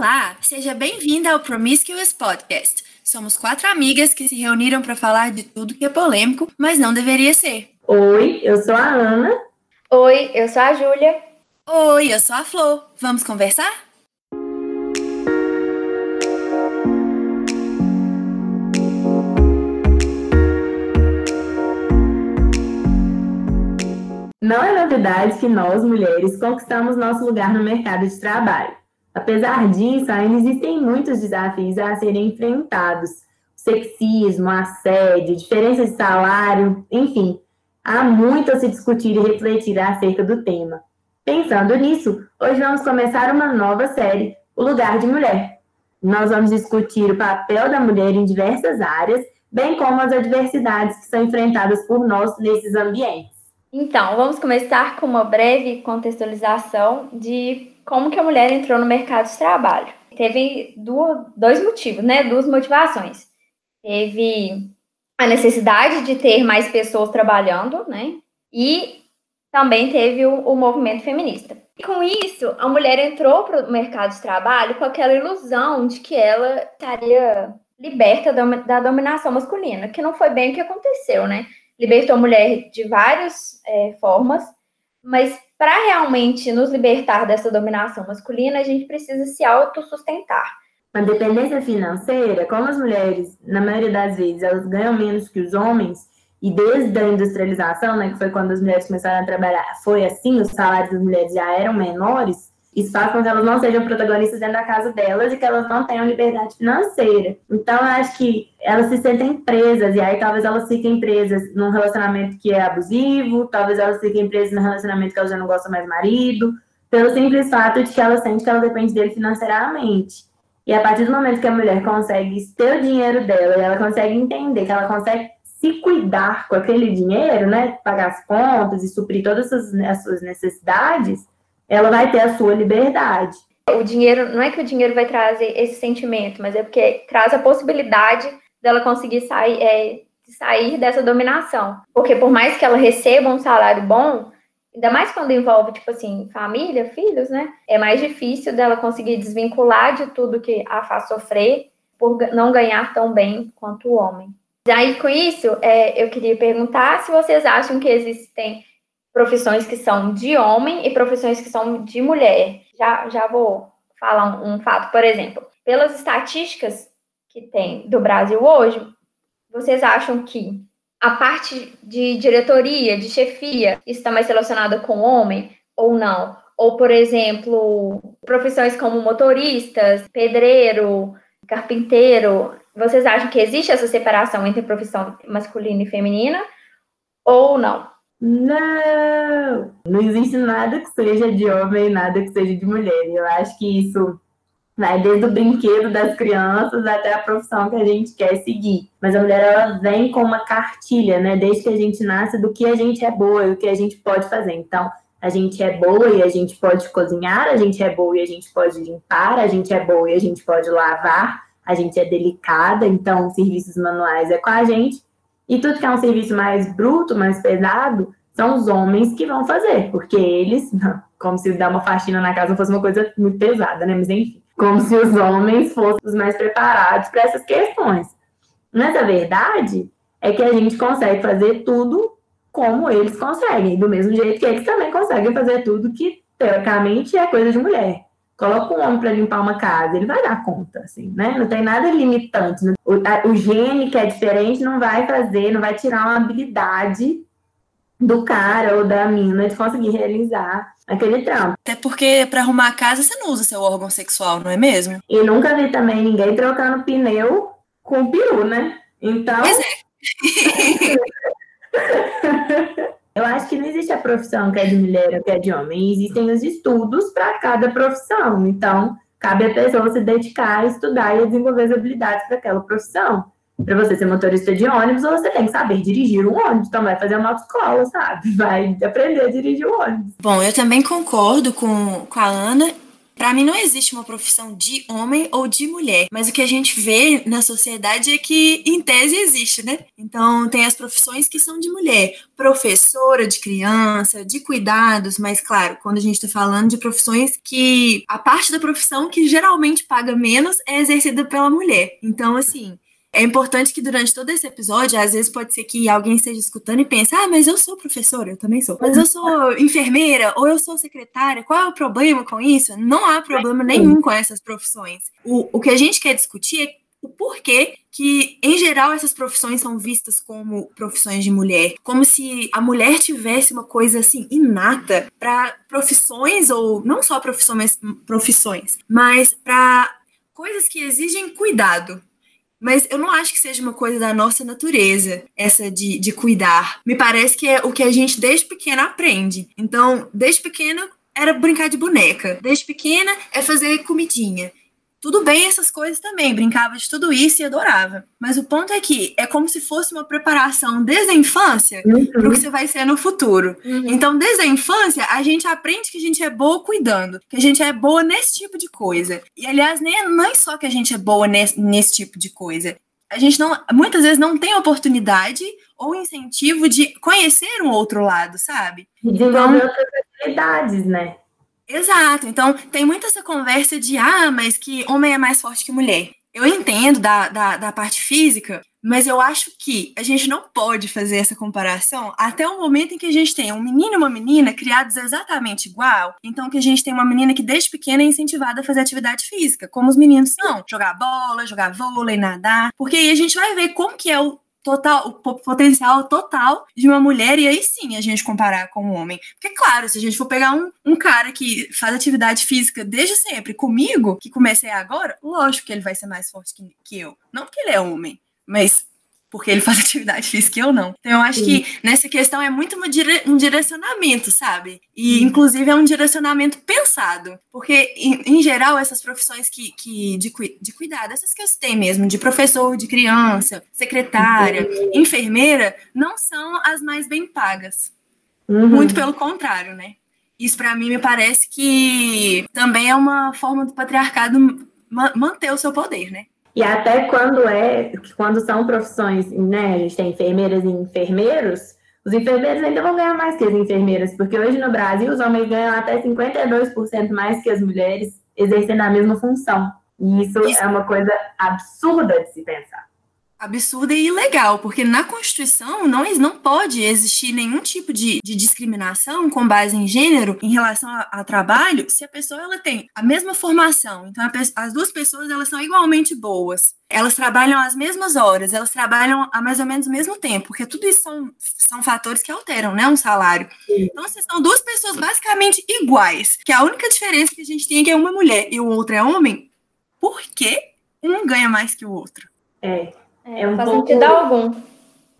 Olá, seja bem-vinda ao Promiscuous Podcast. Somos quatro amigas que se reuniram para falar de tudo que é polêmico, mas não deveria ser. Oi, eu sou a Ana. Oi, eu sou a Júlia. Oi, eu sou a Flor. Vamos conversar? Não é novidade que nós, mulheres, conquistamos nosso lugar no mercado de trabalho. Apesar disso, ainda existem muitos desafios a serem enfrentados. Sexismo, assédio, diferença de salário, enfim, há muito a se discutir e refletir acerca do tema. Pensando nisso, hoje vamos começar uma nova série, O Lugar de Mulher. Nós vamos discutir o papel da mulher em diversas áreas, bem como as adversidades que são enfrentadas por nós nesses ambientes. Então, vamos começar com uma breve contextualização de como que a mulher entrou no mercado de trabalho. Teve duas, dois motivos, né? Duas motivações. Teve a necessidade de ter mais pessoas trabalhando, né? E também teve o, o movimento feminista. E com isso, a mulher entrou para o mercado de trabalho com aquela ilusão de que ela estaria liberta da, da dominação masculina, que não foi bem o que aconteceu, né? Libertou a mulher de várias é, formas, mas para realmente nos libertar dessa dominação masculina, a gente precisa se autossustentar. A dependência financeira, como as mulheres, na maioria das vezes, elas ganham menos que os homens, e desde a industrialização, né, que foi quando as mulheres começaram a trabalhar, foi assim, os salários das mulheres já eram menores, isso faz com que elas não sejam protagonistas dentro da casa delas e que elas não tenham liberdade financeira. Então, eu acho que elas se sentem presas, e aí talvez elas fiquem presas num relacionamento que é abusivo, talvez elas fiquem presas num relacionamento que elas já não gostam mais do marido, pelo simples fato de que ela sente que ela depende dele financeiramente. E a partir do momento que a mulher consegue ter o dinheiro dela e ela consegue entender que ela consegue se cuidar com aquele dinheiro, né, pagar as contas e suprir todas as, as suas necessidades, ela vai ter a sua liberdade. O dinheiro, não é que o dinheiro vai trazer esse sentimento, mas é porque traz a possibilidade dela conseguir sair, é, sair dessa dominação. Porque por mais que ela receba um salário bom, ainda mais quando envolve, tipo assim, família, filhos, né? É mais difícil dela conseguir desvincular de tudo que a faz sofrer por não ganhar tão bem quanto o homem. E aí, com isso, é, eu queria perguntar se vocês acham que existem profissões que são de homem e profissões que são de mulher. Já, já vou falar um, um fato, por exemplo. Pelas estatísticas que tem do Brasil hoje, vocês acham que a parte de diretoria, de chefia, está mais relacionada com homem ou não? Ou, por exemplo, profissões como motoristas, pedreiro, carpinteiro, vocês acham que existe essa separação entre profissão masculina e feminina ou não? Não! Não existe nada que seja de homem e nada que seja de mulher. Eu acho que isso vai desde o brinquedo das crianças até a profissão que a gente quer seguir. Mas a mulher, ela vem com uma cartilha, né? Desde que a gente nasce, do que a gente é boa e o que a gente pode fazer. Então, a gente é boa e a gente pode cozinhar, a gente é boa e a gente pode limpar, a gente é boa e a gente pode lavar, a gente é delicada, então serviços manuais é com a gente. E tudo que é um serviço mais bruto, mais pesado, são os homens que vão fazer, porque eles, como se dar uma faxina na casa fosse uma coisa muito pesada, né? Mas enfim, como se os homens fossem os mais preparados para essas questões. Mas a verdade é que a gente consegue fazer tudo como eles conseguem, do mesmo jeito que eles também conseguem fazer tudo que, teoricamente, é coisa de mulher. Coloca um homem para limpar uma casa, ele vai dar conta, assim, né? Não tem nada limitante. O, a, o gene que é diferente não vai fazer, não vai tirar uma habilidade do cara ou da mina de conseguir realizar aquele trampo. Até porque para arrumar a casa você não usa seu órgão sexual, não é mesmo? E nunca vi também ninguém trocando pneu com peru, né? Então. Pois é. Eu acho que não existe a profissão que é de mulher ou que é de homem. Existem os estudos para cada profissão. Então, cabe a pessoa se dedicar a estudar e a desenvolver as habilidades para aquela profissão. Para você ser motorista de ônibus, você tem que saber dirigir um ônibus. Então, vai fazer uma autoescola, sabe? Vai aprender a dirigir um ônibus. Bom, eu também concordo com, com a Ana para mim não existe uma profissão de homem ou de mulher, mas o que a gente vê na sociedade é que em tese existe, né? Então tem as profissões que são de mulher, professora de criança, de cuidados, mas claro, quando a gente está falando de profissões que a parte da profissão que geralmente paga menos é exercida pela mulher. Então assim, é importante que durante todo esse episódio, às vezes pode ser que alguém esteja escutando e pense: ah, mas eu sou professora, eu também sou. Mas eu sou enfermeira ou eu sou secretária, qual é o problema com isso? Não há problema nenhum com essas profissões. O, o que a gente quer discutir é o porquê que, em geral, essas profissões são vistas como profissões de mulher, como se a mulher tivesse uma coisa assim inata para profissões ou não só profissões, profissões, mas para coisas que exigem cuidado, mas eu não acho que seja uma coisa da nossa natureza, essa de, de cuidar. Me parece que é o que a gente desde pequena aprende. Então, desde pequena era brincar de boneca. Desde pequena é fazer comidinha. Tudo bem essas coisas também, brincava de tudo isso e adorava. Mas o ponto é que é como se fosse uma preparação desde a infância uhum. para o que você vai ser no futuro. Uhum. Então, desde a infância, a gente aprende que a gente é boa cuidando, que a gente é boa nesse tipo de coisa. E, aliás, nem, não é só que a gente é boa nesse, nesse tipo de coisa. A gente não, muitas vezes não tem oportunidade ou incentivo de conhecer um outro lado, sabe? Desenvolver então, outras habilidades, né? Exato. Então, tem muita essa conversa de, ah, mas que homem é mais forte que mulher. Eu entendo da, da, da, parte física, mas eu acho que a gente não pode fazer essa comparação até o momento em que a gente tem um menino e uma menina criados exatamente igual. Então, que a gente tem uma menina que desde pequena é incentivada a fazer atividade física, como os meninos são. Jogar bola, jogar vôlei, nadar. Porque aí a gente vai ver como que é o total, o potencial total de uma mulher, e aí sim a gente comparar com um homem. Porque, claro, se a gente for pegar um, um cara que faz atividade física desde sempre comigo, que comecei agora, lógico que ele vai ser mais forte que, que eu. Não porque ele é homem, mas porque ele faz atividade física e eu não. Então, eu acho Sim. que nessa questão é muito um direcionamento, sabe? E, inclusive, é um direcionamento pensado. Porque, em, em geral, essas profissões que, que de, de cuidado, essas que eu citei mesmo, de professor de criança, secretária, uhum. enfermeira, não são as mais bem pagas. Uhum. Muito pelo contrário, né? Isso, para mim, me parece que também é uma forma do patriarcado manter o seu poder, né? E até quando é, quando são profissões, né, a gente tem enfermeiras e enfermeiros, os enfermeiros ainda vão ganhar mais que as enfermeiras, porque hoje no Brasil os homens ganham até 52% mais que as mulheres exercendo a mesma função. E isso, isso, é uma coisa absurda de se pensar absurda e ilegal, porque na Constituição não, não pode existir nenhum tipo de, de discriminação com base em gênero em relação a, a, trabalho se a pessoa ela tem a mesma formação. Então, a, as duas pessoas elas são igualmente boas. Elas trabalham as mesmas horas, elas trabalham a mais ou menos o mesmo tempo, porque tudo isso são, são fatores que alteram, né, um salário. Então, se são duas pessoas basicamente iguais, que a única diferença que a gente tem é que é uma mulher e o outro é homem, por que um ganha mais que o outro? É, é, é um faz pouco... sentido algum.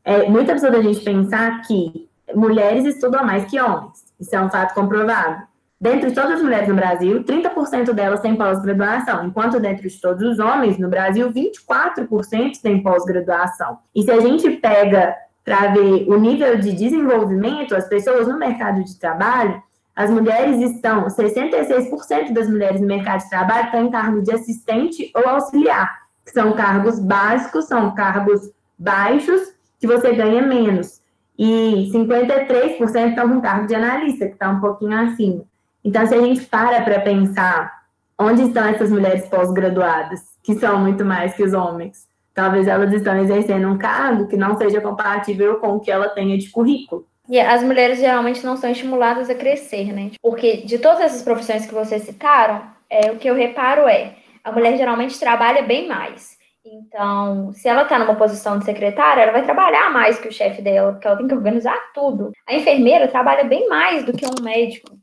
É muito absurdo a gente pensar que mulheres estudam mais que homens. Isso é um fato comprovado. Dentre todas as mulheres no Brasil, 30% delas têm pós-graduação, enquanto dentre de todos os homens no Brasil, 24% têm pós-graduação. E se a gente pega para ver o nível de desenvolvimento, as pessoas no mercado de trabalho, as mulheres estão, 66% das mulheres no mercado de trabalho estão em cargo de assistente ou auxiliar são cargos básicos, são cargos baixos, que você ganha menos. E 53% estão com cargo de analista, que está um pouquinho acima. Então, se a gente para para pensar onde estão essas mulheres pós-graduadas, que são muito mais que os homens, talvez elas estão exercendo um cargo que não seja compatível com o que ela tenha de currículo. E as mulheres geralmente não são estimuladas a crescer, né? Porque de todas essas profissões que vocês citaram, é, o que eu reparo é a mulher geralmente trabalha bem mais. Então, se ela está numa posição de secretária, ela vai trabalhar mais que o chefe dela, porque ela tem que organizar tudo. A enfermeira trabalha bem mais do que um médico.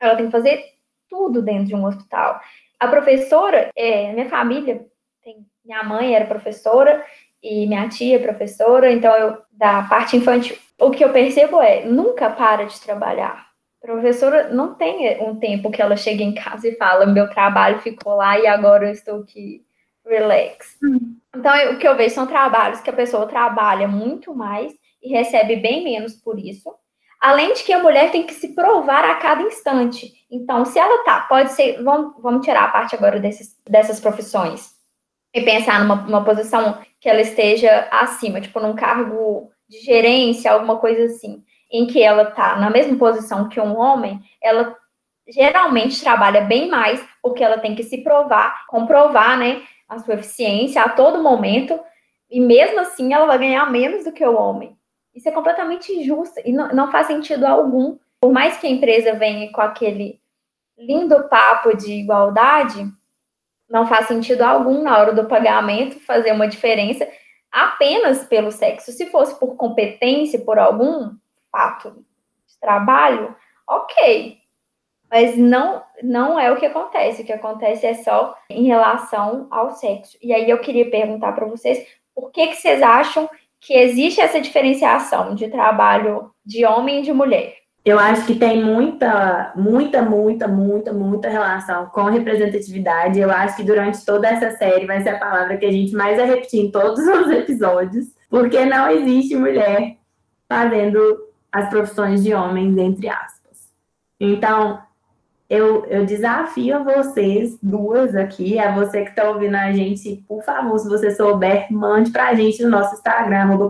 Ela tem que fazer tudo dentro de um hospital. A professora, é, minha família, tem, minha mãe era professora e minha tia é professora, então eu, da parte infantil, o que eu percebo é, nunca para de trabalhar professora não tem um tempo que ela chega em casa e fala: meu trabalho ficou lá e agora eu estou aqui, relax. Hum. Então, eu, o que eu vejo são trabalhos que a pessoa trabalha muito mais e recebe bem menos por isso. Além de que a mulher tem que se provar a cada instante. Então, se ela tá, pode ser, vamos, vamos tirar a parte agora desses, dessas profissões e pensar numa, numa posição que ela esteja acima, tipo num cargo de gerência, alguma coisa assim, em que ela tá na mesma posição que um homem, ela geralmente trabalha bem mais, porque ela tem que se provar, comprovar, né, a sua eficiência a todo momento, e mesmo assim ela vai ganhar menos do que o homem. Isso é completamente injusto e não, não faz sentido algum. Por mais que a empresa venha com aquele lindo papo de igualdade, não faz sentido algum na hora do pagamento fazer uma diferença apenas pelo sexo. Se fosse por competência, por algum fato de trabalho, ok. Mas não, não é o que acontece. O que acontece é só em relação ao sexo. E aí eu queria perguntar para vocês por que, que vocês acham que existe essa diferenciação de trabalho de homem e de mulher? Eu acho que tem muita, muita, muita, muita, muita relação com representatividade. Eu acho que durante toda essa série vai ser a palavra que a gente mais vai repetir em todos os episódios, porque não existe mulher fazendo as profissões de homens, entre aspas. Então, eu, eu desafio a vocês duas aqui, a você que está ouvindo a gente, por favor, se você souber, mande para a gente no nosso Instagram, arroba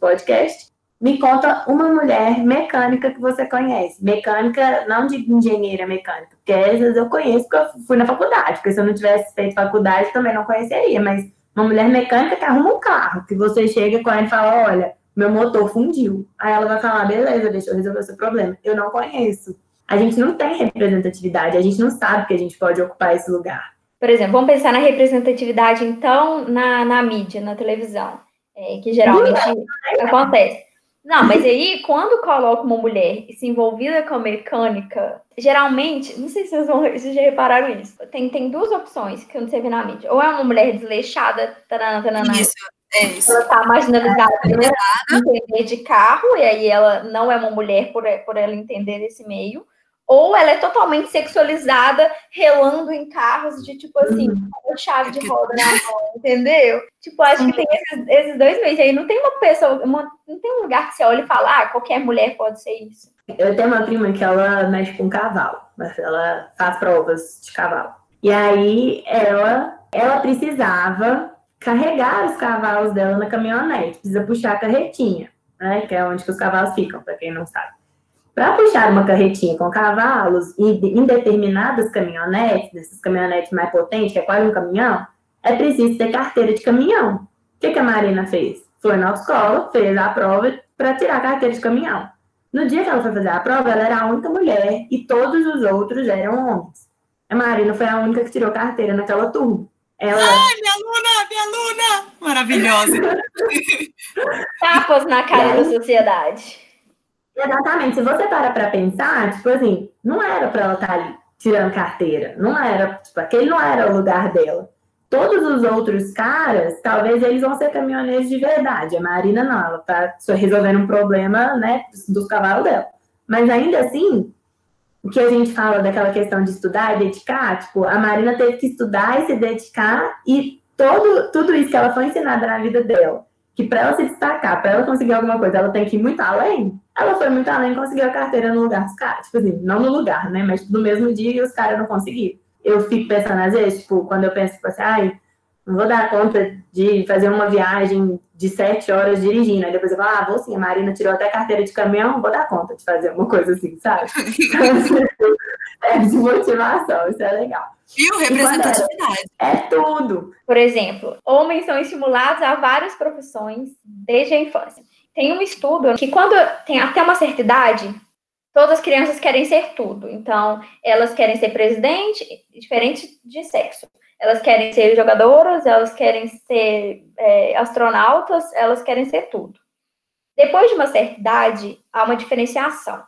Podcast. Me conta uma mulher mecânica que você conhece. Mecânica, não de engenheira mecânica, porque vezes eu conheço porque eu fui na faculdade, porque se eu não tivesse feito faculdade também não conheceria, mas uma mulher mecânica que arruma um carro, que você chega com ela e fala, olha, meu motor fundiu. Aí ela vai falar, beleza, deixa eu resolver o seu problema. Eu não conheço a gente não tem representatividade, a gente não sabe que a gente pode ocupar esse lugar. Por exemplo, vamos pensar na representatividade, então, na, na mídia, na televisão, é, que geralmente não, acontece. Não, mas aí, quando coloca uma mulher se envolvida com a mecânica, geralmente, não sei se vocês, vão, vocês já repararam isso, tem, tem duas opções que você vê na mídia. Ou é uma mulher desleixada, tanana, tanana, isso, é isso. Ela tá marginalizada por entender de carro, e aí ela não é uma mulher por, por ela entender desse meio ou ela é totalmente sexualizada, relando em carros de tipo assim, hum. chave de roda na mão, entendeu? Tipo, acho que tem esses, esses dois meios. Aí não tem uma pessoa, uma, não tem um lugar que você olha e fala, ah, qualquer mulher pode ser isso. Eu tenho uma prima que ela mexe com cavalo, mas ela faz provas de cavalo. E aí ela, ela precisava carregar os cavalos dela na caminhonete, precisa puxar a carretinha, né? Que é onde que os cavalos ficam, para quem não sabe. Para puxar uma carretinha com cavalos em determinadas caminhonetes, dessas caminhonetes mais potentes, que é quase um caminhão, é preciso ter carteira de caminhão. O que, que a Marina fez? Foi na escola, fez a prova para tirar a carteira de caminhão. No dia que ela foi fazer a prova, ela era a única mulher e todos os outros eram homens. A Marina foi a única que tirou carteira naquela turma. Ela... Ai, minha aluna, minha aluna! Maravilhosa! Tapas na cara da sociedade. Exatamente. Se você para para pensar, tipo assim, não era para ela estar tá ali tirando carteira. Não era, tipo, aquele não era o lugar dela. Todos os outros caras, talvez eles vão ser caminhoneiros de verdade. A Marina não, ela tá só resolvendo um problema, né, dos cavalos dela. Mas ainda assim, o que a gente fala daquela questão de estudar e dedicar, tipo, a Marina teve que estudar e se dedicar e todo, tudo isso que ela foi ensinada na vida dela que para ela se destacar, para ela conseguir alguma coisa, ela tem que ir muito além. Ela foi muito além e conseguiu a carteira no lugar dos caras. Tipo assim, não no lugar, né? Mas no mesmo dia e os caras não conseguiram. Eu fico pensando, às vezes, tipo, quando eu penso, tipo assim, ai, não vou dar conta de fazer uma viagem de sete horas dirigindo. Aí depois eu falo, ah, vou sim, a Marina tirou até carteira de caminhão, vou dar conta de fazer uma coisa assim, sabe? é de motivação, isso é legal. Viu? Representatividade. É tudo. Por exemplo, homens são estimulados a várias profissões desde a infância. Tem um estudo que quando tem até uma certa idade, todas as crianças querem ser tudo. Então, elas querem ser presidente, diferente de sexo. Elas querem ser jogadoras, elas querem ser é, astronautas, elas querem ser tudo. Depois de uma certa idade, há uma diferenciação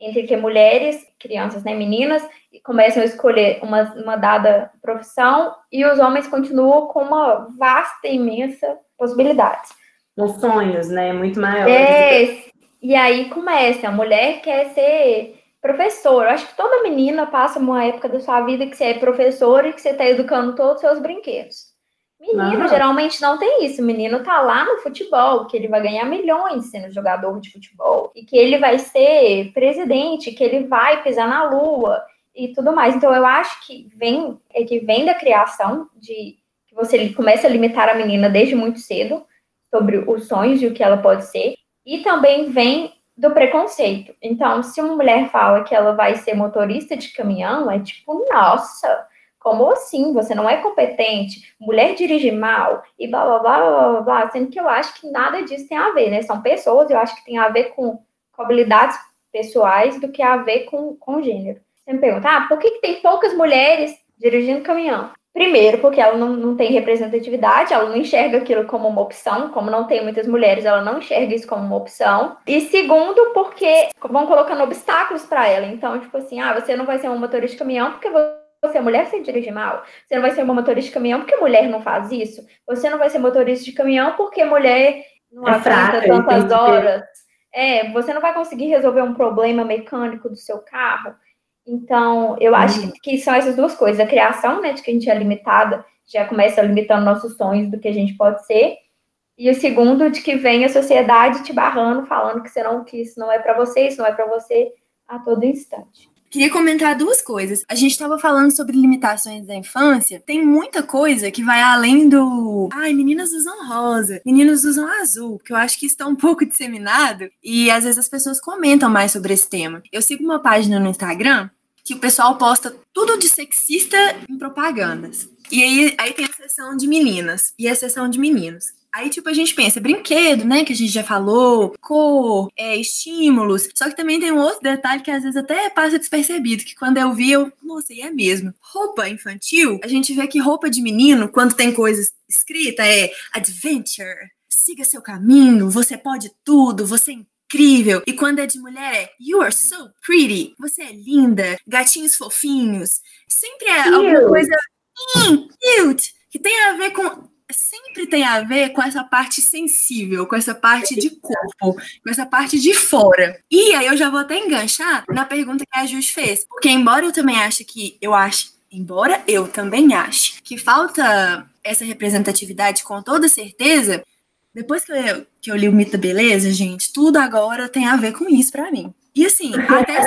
entre que mulheres, crianças, né, meninas, começam a escolher uma, uma dada profissão e os homens continuam com uma vasta, imensa possibilidades. Com sonhos, né, muito maiores. É, e aí começa, a mulher quer ser professora. Eu acho que toda menina passa uma época da sua vida que você é professora e que você está educando todos os seus brinquedos. Menino uhum. geralmente não tem isso. O menino tá lá no futebol, que ele vai ganhar milhões sendo jogador de futebol, e que ele vai ser presidente, que ele vai pisar na lua e tudo mais. Então eu acho que vem é que vem da criação de que você começa a limitar a menina desde muito cedo sobre os sonhos e o que ela pode ser, e também vem do preconceito. Então, se uma mulher fala que ela vai ser motorista de caminhão, é tipo, nossa, como assim? Você não é competente, mulher dirige mal e blá blá blá blá blá, sendo que eu acho que nada disso tem a ver, né? São pessoas, eu acho que tem a ver com, com habilidades pessoais do que a ver com, com gênero. Você me pergunta, ah, por que, que tem poucas mulheres dirigindo caminhão? Primeiro, porque ela não, não tem representatividade, ela não enxerga aquilo como uma opção, como não tem muitas mulheres, ela não enxerga isso como uma opção. E segundo, porque vão colocando obstáculos para ela. Então, tipo assim, ah, você não vai ser uma motorista de caminhão porque você é mulher, você dirige mal. Você não vai ser uma motorista de caminhão porque mulher não faz isso. Você não vai ser motorista de caminhão porque mulher não é aguenta tantas horas. É, você não vai conseguir resolver um problema mecânico do seu carro. Então, eu acho uhum. que, que são essas duas coisas. A criação, né, de que a gente é limitada, já começa limitando nossos sonhos do que a gente pode ser. E o segundo, de que vem a sociedade te barrando, falando que, você não, que isso não é para você, isso não é para você a todo instante. Queria comentar duas coisas. A gente estava falando sobre limitações da infância. Tem muita coisa que vai além do. Ai, meninas usam rosa, meninos usam azul, que eu acho que está um pouco disseminado e às vezes as pessoas comentam mais sobre esse tema. Eu sigo uma página no Instagram que o pessoal posta tudo de sexista em propagandas. E aí, aí tem a seção de meninas e a seção de meninos. Aí, tipo, a gente pensa, brinquedo, né? Que a gente já falou, cor, é, estímulos. Só que também tem um outro detalhe que às vezes até passa despercebido, que quando eu vi, eu, nossa, e é mesmo. Roupa infantil, a gente vê que roupa de menino, quando tem coisas escrita, é adventure, siga seu caminho, você pode tudo, você incrível. E quando é de mulher, é you are so pretty, você é linda, gatinhos fofinhos. Sempre é cute. alguma coisa hum, cute, que tem a ver com sempre tem a ver com essa parte sensível, com essa parte de corpo, com essa parte de fora. E aí eu já vou até enganchar na pergunta que a Jus fez, porque embora eu também ache que eu acho, embora eu também ache que falta essa representatividade com toda certeza, depois que eu, que eu li o Mito da Beleza, gente, tudo agora tem a ver com isso para mim. E assim, até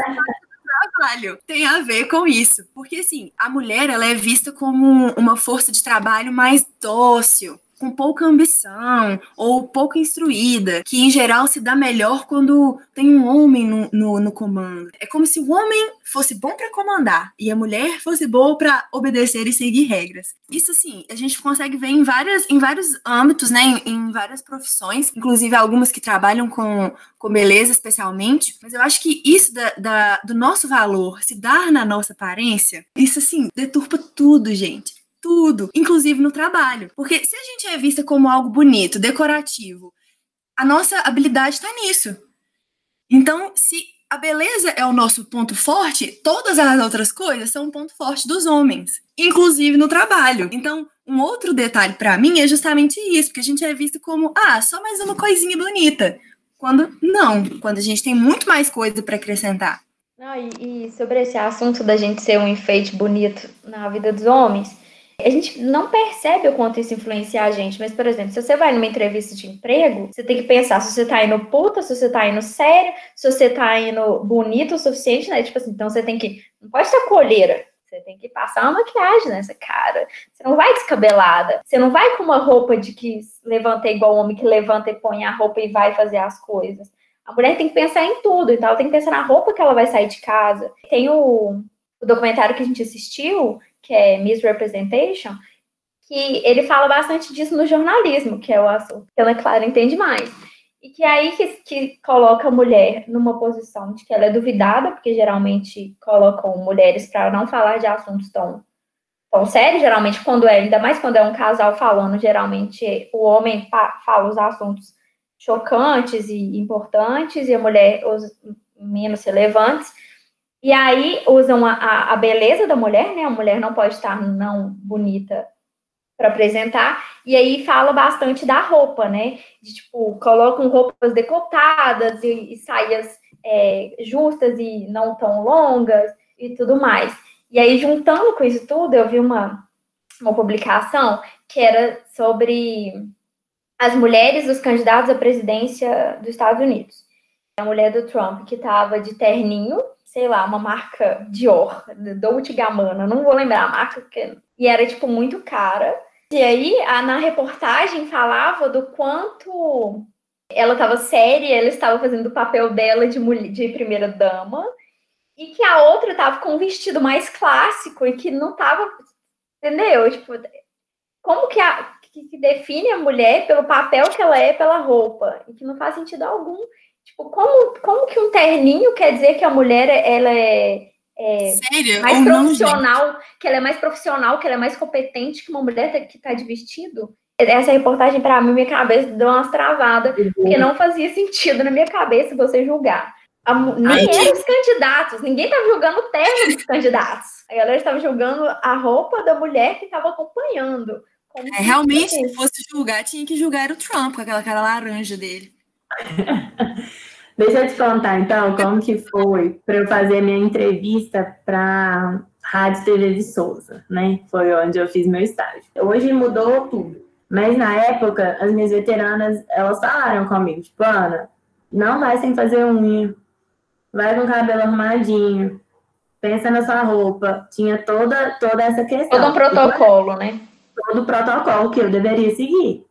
trabalho tem a ver com isso. Porque, assim, a mulher, ela é vista como uma força de trabalho mais dócil, com pouca ambição ou pouco instruída, que em geral se dá melhor quando tem um homem no, no, no comando. É como se o homem fosse bom para comandar e a mulher fosse boa para obedecer e seguir regras. Isso assim, a gente consegue ver em, várias, em vários âmbitos, né, em, em várias profissões, inclusive algumas que trabalham com, com beleza especialmente, mas eu acho que isso da, da, do nosso valor se dar na nossa aparência, isso assim, deturpa tudo, gente tudo, inclusive no trabalho. Porque se a gente é vista como algo bonito, decorativo, a nossa habilidade está nisso. Então, se a beleza é o nosso ponto forte, todas as outras coisas são um ponto forte dos homens, inclusive no trabalho. Então, um outro detalhe para mim é justamente isso, porque a gente é visto como, ah, só mais uma coisinha bonita. Quando não, quando a gente tem muito mais coisa para acrescentar. Não, e, e sobre esse assunto da gente ser um enfeite bonito na vida dos homens, a gente não percebe o quanto isso influencia a gente, mas, por exemplo, se você vai numa entrevista de emprego, você tem que pensar se você tá indo puta, se você tá indo sério, se você tá indo bonito o suficiente, né? Tipo assim, então você tem que. Não pode ser colheira. Você tem que passar uma maquiagem nessa cara. Você não vai descabelada. Você não vai com uma roupa de que levanta igual homem que levanta e põe a roupa e vai fazer as coisas. A mulher tem que pensar em tudo, então ela tem que pensar na roupa que ela vai sair de casa. Tem o, o documentário que a gente assistiu, que é Misrepresentation, que ele fala bastante disso no jornalismo, que é o assunto que ela, claro, entende mais. E que é aí que, que coloca a mulher numa posição de que ela é duvidada, porque geralmente colocam mulheres para não falar de assuntos tão, tão sérios, geralmente quando é, ainda mais quando é um casal falando, geralmente o homem fala os assuntos chocantes e importantes e a mulher os menos relevantes. E aí usam a, a, a, beleza da mulher, né? A mulher não pode estar não bonita para apresentar. E aí fala bastante da roupa, né? De tipo, colocam roupas decotadas e, e saias é, justas e não tão longas e tudo mais. E aí, juntando com isso tudo, eu vi uma, uma publicação que era sobre as mulheres dos candidatos à presidência dos Estados Unidos. A mulher do Trump que estava de terninho, sei lá, uma marca Dior, Dolce Gabbana, não vou lembrar a marca, porque... e era tipo muito cara. E aí, a, na reportagem falava do quanto ela estava séria, ela estava fazendo o papel dela de, mulher, de primeira dama, e que a outra estava com um vestido mais clássico e que não estava, entendeu? Tipo, como que, a, que, que define a mulher pelo papel que ela é pela roupa, e que não faz sentido algum. Tipo, como, como que um terninho quer dizer que a mulher ela é, é Sério? mais Ou não, profissional, que ela é mais profissional, que ela é mais competente que uma mulher que está de vestido? Essa reportagem, para mim, minha cabeça deu umas travadas, porque não fazia sentido na minha cabeça você julgar. A, nem Ai, eram os candidatos, ninguém estava julgando o terno dos candidatos. A galera estava julgando a roupa da mulher que estava acompanhando. Como É, se realmente, fosse- se fosse julgar, tinha que julgar o Trump, com aquela cara laranja dele. Deixa eu te contar, então, como que foi para eu fazer minha entrevista para Rádio TV de Souza, né? Foi onde eu fiz meu estágio. Hoje mudou tudo. Mas na época, as minhas veteranas, elas falaram comigo, tipo, Ana, não vai sem fazer unha, vai com o cabelo arrumadinho, pensa na sua roupa. Tinha toda, toda essa questão. Todo um protocolo, né? todo o protocolo que eu deveria seguir.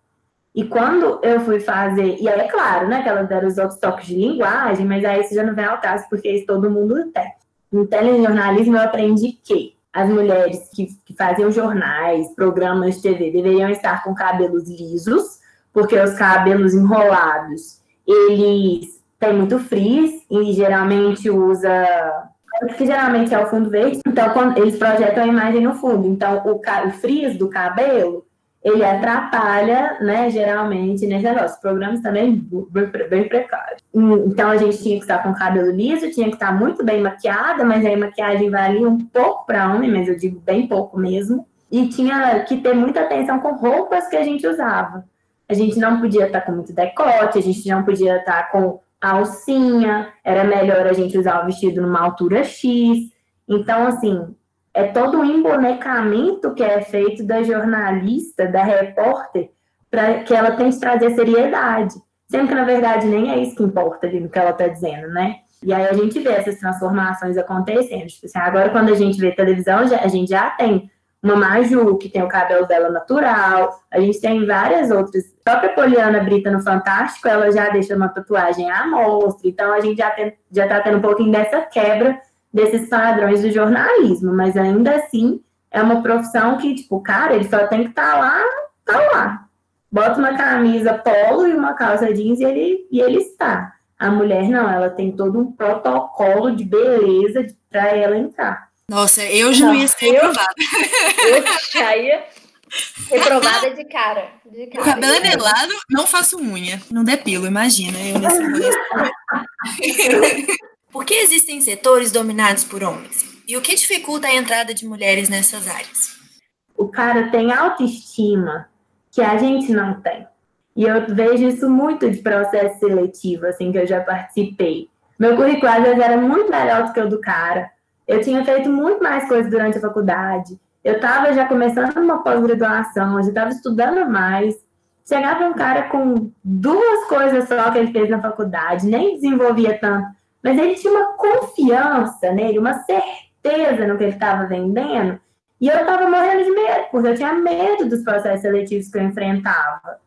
E quando eu fui fazer, e aí é claro, né, que elas deram os outros toques de linguagem, mas aí isso já não vem ao caso, porque isso todo mundo tem. No telejornalismo eu aprendi que as mulheres que, que faziam jornais, programas de TV, deveriam estar com cabelos lisos, porque os cabelos enrolados, eles têm muito frizz e geralmente usa que geralmente é o fundo verde. Então, quando eles projetam a imagem no fundo. Então, o, o frizz do cabelo, ele atrapalha, né, geralmente, nesse negócio. Programas também bem, bem precários. Então, a gente tinha que estar com o cabelo liso, tinha que estar muito bem maquiada, mas aí a maquiagem valia um pouco para homem, mas eu digo bem pouco mesmo. E tinha que ter muita atenção com roupas que a gente usava. A gente não podia estar com muito decote, a gente não podia estar com alcinha, era melhor a gente usar o vestido numa altura X. Então, assim, é todo um embonecamento que é feito da jornalista, da repórter, para que ela tente trazer seriedade. Sendo que, na verdade, nem é isso que importa ali no que ela está dizendo, né? E aí a gente vê essas transformações acontecendo. Tipo assim, agora, quando a gente vê televisão, a gente já tem uma Maju, que tem o cabelo dela natural, a gente tem várias outras. A própria Poliana Brita no Fantástico, ela já deixa uma tatuagem à mostra, então a gente já, tem, já tá tendo um pouquinho dessa quebra desses padrões do jornalismo, mas ainda assim é uma profissão que, tipo, cara, ele só tem que estar lá, tá lá. Bota uma camisa polo e uma calça jeans e ele, e ele está. A mulher não, ela tem todo um protocolo de beleza para ela entrar. Nossa, eu já não, ia ser reprovada. Eu já ia reprovada de cara. De O cara. cabelo é melado, não faço unha. Não depilo, imagina. Eu nesse. Por que existem setores dominados por homens? E o que dificulta a entrada de mulheres nessas áreas? o cara tem autoestima que a gente não tem. E eu vejo isso muito de processo seletivo, assim, que eu já participei. Meu currículo, às vezes, era muito melhor do que o do cara. Eu tinha feito muito mais coisas durante a faculdade. Eu estava já começando uma pós-graduação, já estava estudando mais. Chegava um cara com duas coisas só que ele fez na faculdade, nem desenvolvia tanto, mas ele tinha uma confiança nele, uma certeza no que ele estava vendendo, e eu estava morrendo de medo, porque eu tinha medo dos processos seletivos que eu enfrentava.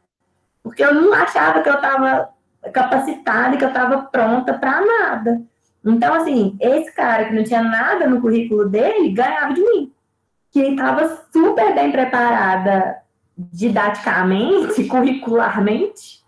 Porque eu não achava que eu estava capacitada e que eu estava pronta para nada. Então, assim, esse cara que não tinha nada no currículo dele ganhava de mim. Que estava super bem preparada didaticamente, curricularmente,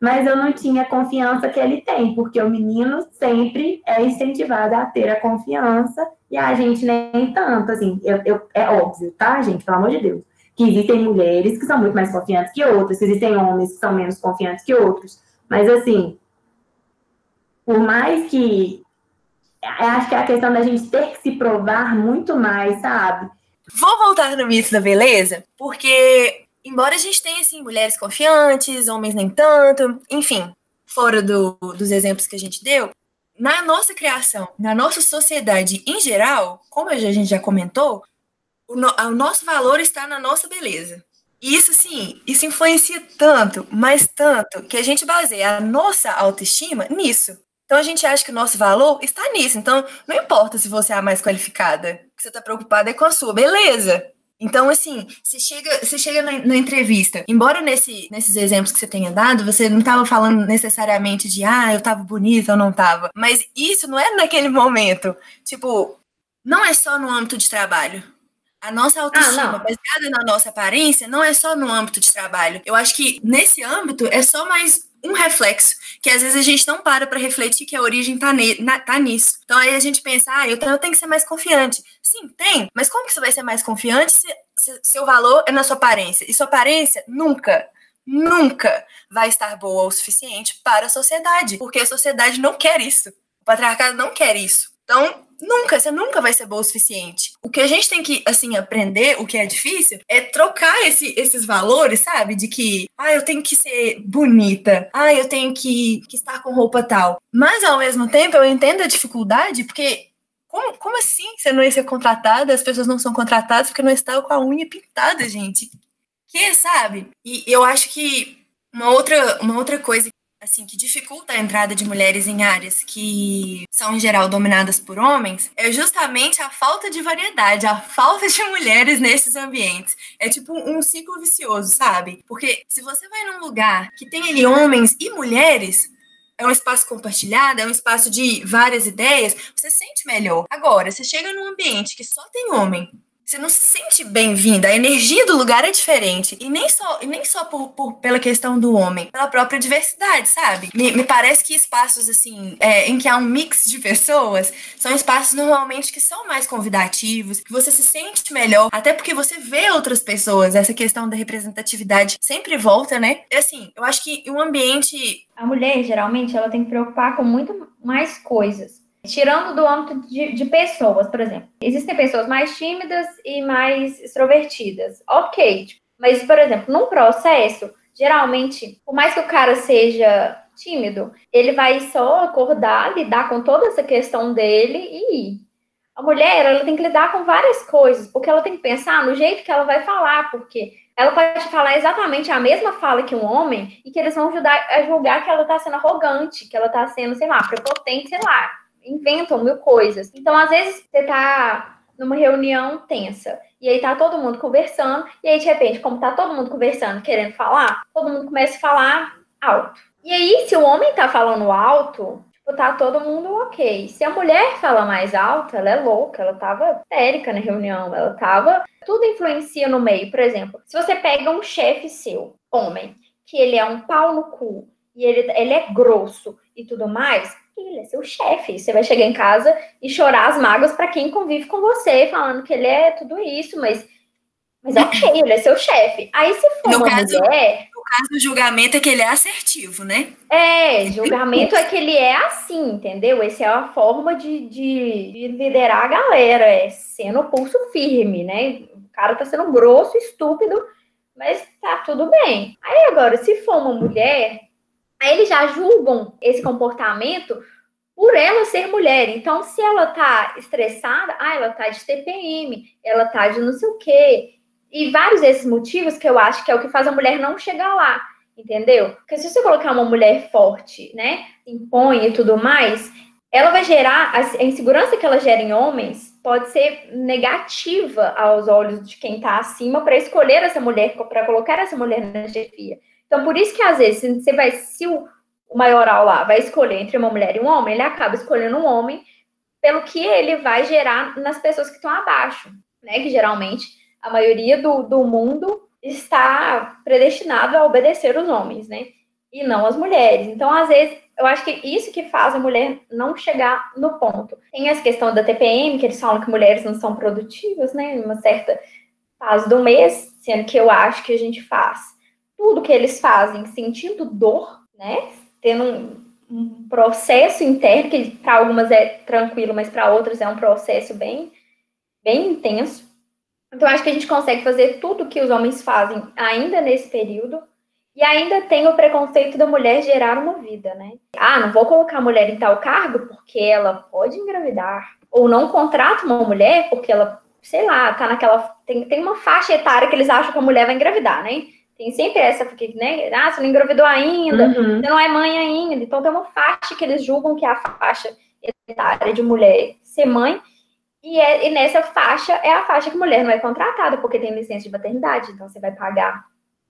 mas eu não tinha a confiança que ele tem, porque o menino sempre é incentivado a ter a confiança e a gente nem tanto, assim, eu, eu- é óbvio, tá, gente, pelo amor de Deus, que existem mulheres que são muito mais confiantes que outras, que existem homens que são menos confiantes que outros, mas assim, por mais que, eu acho que é a questão da gente ter que se provar muito mais, sabe? Vou voltar no mito da beleza, porque embora a gente tenha assim mulheres confiantes, homens nem tanto, enfim, fora do- dos exemplos que a gente deu, na nossa criação, na nossa sociedade em geral, como a gente já comentou, o, no- o nosso valor está na nossa beleza. E isso, sim, isso influencia tanto, mas tanto, que a gente baseia a nossa autoestima nisso. Então a gente acha que o nosso valor está nisso. Então não importa se você é a mais qualificada, o que você está preocupada é com a sua, beleza. Então, assim, você chega, você chega na, na, entrevista, embora nesse, nesses exemplos que você tenha dado, você não estava falando necessariamente de, ah, eu estava bonita ou não estava. Mas isso não é naquele momento. Tipo, não é só no âmbito de trabalho. A nossa autoestima, ah, baseada na nossa aparência, não é só no âmbito de trabalho. Eu acho que nesse âmbito é só mais um reflexo, que às vezes a gente não para para refletir que a origem tá, na, tá nisso. Então aí a gente pensa, ah, eu, eu tenho que ser mais confiante. Sim, tem, mas como que você vai ser mais confiante se, se seu valor é na sua aparência? E sua aparência nunca, nunca vai estar boa o suficiente para a sociedade, porque a sociedade não quer isso. O patriarcado não quer isso. Então, nunca, você nunca vai ser boa o suficiente. O que a gente tem que, assim, aprender, o que é difícil, é trocar esse, esses valores, sabe? De que, ah, eu tenho que ser bonita, ah, eu tenho que, que estar com roupa tal. Mas, ao mesmo tempo, eu entendo a dificuldade, porque como, como assim você não ia ser contratada? As pessoas não são contratadas porque não estão com a unha pintada, gente. Que, sabe? E eu acho que uma outra, uma outra coisa assim, que dificulta a entrada de mulheres em áreas que são em geral dominadas por homens, é justamente a falta de variedade, a falta de mulheres nesses ambientes. É tipo um ciclo vicioso, sabe? Porque se você vai num lugar que tem ali homens e mulheres, é um espaço compartilhado, é um espaço de várias ideias, você sente melhor. Agora, você chega num ambiente que só tem homem você não se sente bem-vinda. A energia do lugar é diferente. E nem só, e nem só por, por pela questão do homem, pela própria diversidade, sabe? Me, me parece que espaços, assim, é, em que há um mix de pessoas, são espaços normalmente que são mais convidativos, que você se sente melhor, até porque você vê outras pessoas. Essa questão da representatividade sempre volta, né? E, assim, eu acho que um ambiente. A mulher, geralmente, ela tem que preocupar com muito mais coisas Tirando do âmbito de, de, pessoas, por exemplo. Existem pessoas mais tímidas e mais extrovertidas. Ok. Mas, por exemplo, num processo, geralmente, por mais que o cara seja tímido, ele vai só acordar, lidar com toda essa questão dele e ir. A mulher, ela tem que lidar com várias coisas, porque ela tem que pensar no jeito que ela vai falar, porque ela pode falar exatamente a mesma fala que um homem e que eles vão ajudar a julgar que ela está sendo arrogante, que ela está sendo, sei lá, prepotente, sei lá inventam mil coisas. Então, às vezes, você tá numa reunião tensa. E aí tá todo mundo conversando, e aí de repente, como tá todo mundo conversando, querendo falar, todo mundo começa a falar alto. E aí, se o homem tá falando alto, tipo, tá todo mundo ok. Se a mulher fala mais alto, ela é louca, ela tava histérica na reunião, ela tava. Tudo influencia no meio. Por exemplo, se você pega um chefe seu, homem, que ele é um pau no cu, e ele, ele é grosso e tudo mais, ele é seu chefe. Você vai chegar em casa e chorar as mágoas para quem convive com você, falando que ele é tudo isso, mas, mas é ok, ele é seu chefe. Aí se for no uma caso, mulher. No caso do julgamento é que ele é assertivo, né? É, julgamento é que ele é assim, entendeu? Essa é a forma de, de, de liderar a galera, é sendo pulso firme, né? O cara tá sendo grosso, estúpido, mas tá tudo bem. Aí agora, se for uma mulher Aí eles já julgam esse comportamento por ela ser mulher. Então, se ela tá estressada, ah, ela tá de TPM, ela tá de não sei o quê. E vários desses motivos que eu acho que é o que faz a mulher não chegar lá, entendeu? Porque se você colocar uma mulher forte, né, impõe e tudo mais, ela vai gerar, a insegurança que ela gera em homens pode ser negativa aos olhos de quem tá acima para escolher essa mulher, para colocar essa mulher na chefia. Então, por isso que às vezes você vai, se o, maioral lá vai escolher entre uma mulher e um homem, ele acaba escolhendo um homem pelo que ele vai gerar nas pessoas que estão abaixo, né? Que geralmente a maioria do, do mundo está predestinado a obedecer os homens, né? E não as mulheres. Então, às vezes, eu acho que isso que faz a mulher não chegar no ponto. Tem essa questão da TPM, que eles falam que mulheres não são produtivas, né? Em uma certa fase do mês, sendo que eu acho que a gente faz tudo que eles fazem sentindo dor, né? Tendo um, um processo interno, que para algumas é tranquilo, mas para outras é um processo bem, bem intenso. Então, acho que a gente consegue fazer tudo que os homens fazem ainda nesse período. E ainda tem o preconceito da mulher gerar uma vida, né? Ah, não vou colocar a mulher em tal cargo porque ela pode engravidar. Ou não contrato uma mulher porque ela sei lá, tá naquela. Tem, tem uma faixa etária que eles acham que a mulher vai engravidar, né? Tem sempre essa, porque, né? Ah, você não engravidou ainda, uhum. você não é mãe ainda. Então tem uma faixa que eles julgam que é a faixa etária de mulher ser mãe. E, é, e nessa faixa é a faixa que mulher não é contratada, porque tem licença de maternidade, então você vai pagar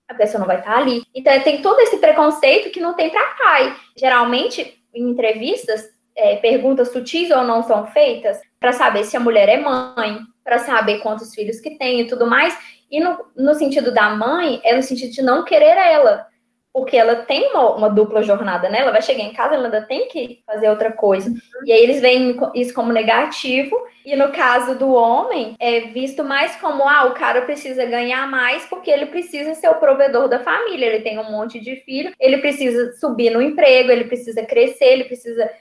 a pessoa não vai estar ali. Então tem todo esse preconceito que não tem para pai. Geralmente, em entrevistas, é, perguntas sutis ou não são feitas para saber se a mulher é mãe, para saber quantos filhos que tem e tudo mais. E no, no sentido da mãe, é no sentido de não querer ela porque ela tem uma, uma, dupla jornada, né? Ela vai chegar em casa, ela ainda tem que fazer outra coisa. E aí eles veem isso como negativo. E no caso do homem, é visto mais como, ah, o cara precisa ganhar mais porque ele precisa ser o provedor da família. Ele tem um monte de filho, ele precisa subir no emprego, ele precisa crescer, ele precisa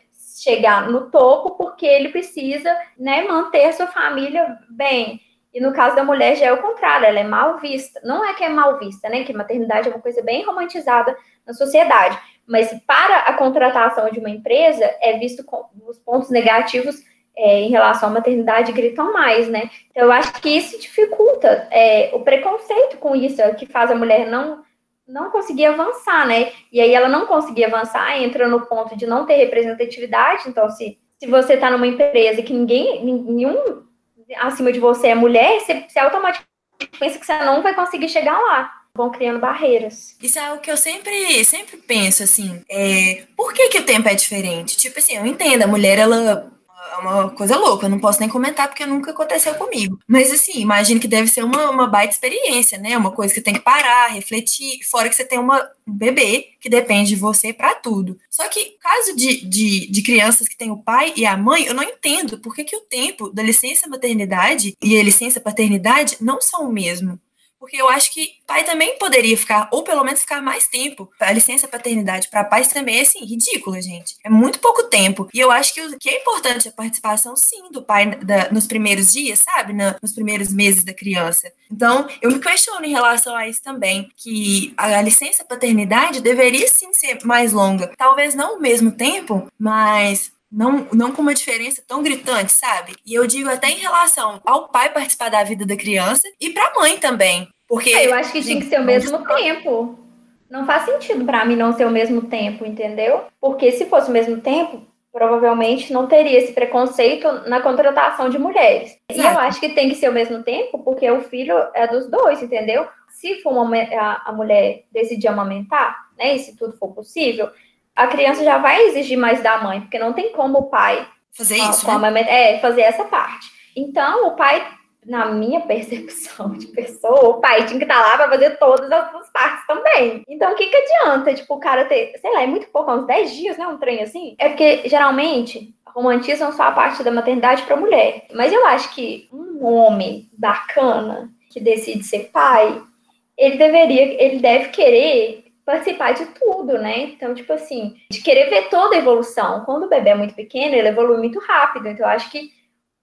chegar no topo porque ele precisa, né, manter a sua família bem. E no caso da mulher já é o contrário, ela é mal vista. Não é que é mal vista, né? Que maternidade é uma coisa bem romantizada na sociedade. Mas para a contratação de uma empresa, é visto com os pontos negativos é, em relação à maternidade gritam mais, né? Então eu acho que isso dificulta é, o preconceito com isso, é que faz a mulher não não conseguir avançar, né? E aí ela não conseguir avançar, entra no ponto de não ter representatividade. Então, se, se você está numa empresa que ninguém, nenhum acima de você é mulher, você, você automaticamente pensa que você não vai conseguir chegar lá. Vão criando barreiras. Isso é algo que eu sempre, sempre penso, assim. É, por que, que o tempo é diferente? Tipo assim, eu entendo, a mulher, ela é uma coisa louca, eu não posso nem comentar porque nunca aconteceu comigo. Mas assim, imagino que deve ser uma, uma baita experiência, né? Uma coisa que tem que parar, refletir, fora que você tem uma, um bebê que depende de você para tudo. Só que caso de, de, de, crianças que têm o pai e a mãe, eu não entendo por que, que o tempo da licença maternidade e a licença paternidade não são o mesmo. Porque eu acho que pai também poderia ficar, ou pelo menos ficar mais tempo. A licença paternidade para pais também é, assim, ridícula, gente. É muito pouco tempo. E eu acho que o que é importante é a participação, sim, do pai da, nos primeiros dias, sabe? Na, nos primeiros meses da criança. Então, eu me questiono em relação a isso também, que a licença paternidade deveria, sim, ser mais longa. Talvez não o mesmo tempo, mas não, não com uma diferença tão gritante, sabe? E eu digo até em relação ao pai participar da vida da criança e para a mãe também. Porque é, eu acho que tinha que ser o mesmo tempo. Não faz sentido para mim não ser o mesmo tempo, entendeu? Porque se fosse o mesmo tempo, provavelmente não teria esse preconceito na contratação de mulheres. Exato. E eu acho que tem que ser o mesmo tempo, porque o filho é dos dois, entendeu? Se for uma, a, a mulher decidir amamentar, né, e se tudo for possível, a criança já vai exigir mais da mãe, porque não tem como o pai fazer isso, né? é, fazer essa parte. Então, o pai, na minha percepção de pessoa, o pai tinha que estar lá para fazer todas as partes também. Então, o que que adianta, tipo, o cara ter, sei lá, é muito pouco, uns 10 dias, né, um trem assim? É porque, geralmente, romantizam só a parte da maternidade para mulher. Mas eu acho que um homem bacana que decide ser pai, ele deveria, ele deve querer participar de tudo, né? Então, tipo assim, de querer ver toda a evolução. Quando o bebê é muito pequeno, ele evolui muito rápido. Então, eu acho que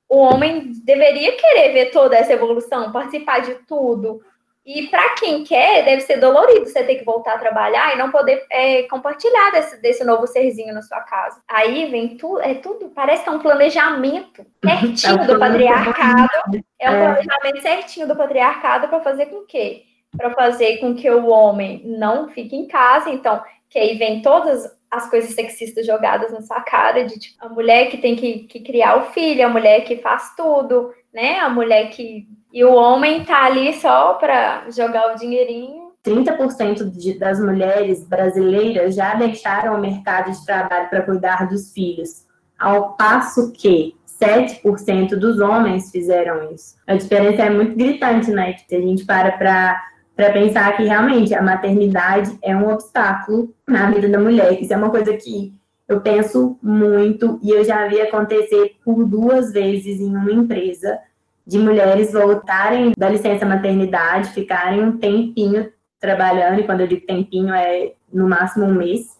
o homem deveria querer ver toda essa evolução, participar de tudo. E para quem quer, deve ser dolorido você ter que voltar a trabalhar e não poder é, compartilhar desse, desse novo serzinho na sua casa. Aí vem tudo, é tudo, parece que é um planejamento certinho é do patriarcado. É um é. planejamento certinho do patriarcado para fazer com que para fazer com que o homem não fique em casa. Então, que aí vem todas as coisas sexistas jogadas na sua cara, de tipo, a mulher que tem que, que criar o filho, a mulher que faz tudo, né? A mulher que. E o homem tá ali só para jogar o dinheirinho. 30% de, das mulheres brasileiras já deixaram o mercado de trabalho para cuidar dos filhos, ao passo que 7% dos homens fizeram isso. A diferença é muito gritante, né? Se a gente para para para pensar que realmente a maternidade é um obstáculo na vida da mulher. Isso é uma coisa que eu penso muito e eu já vi acontecer por duas vezes em uma empresa de mulheres voltarem da licença maternidade, ficarem um tempinho trabalhando, e quando eu digo tempinho é no máximo um mês,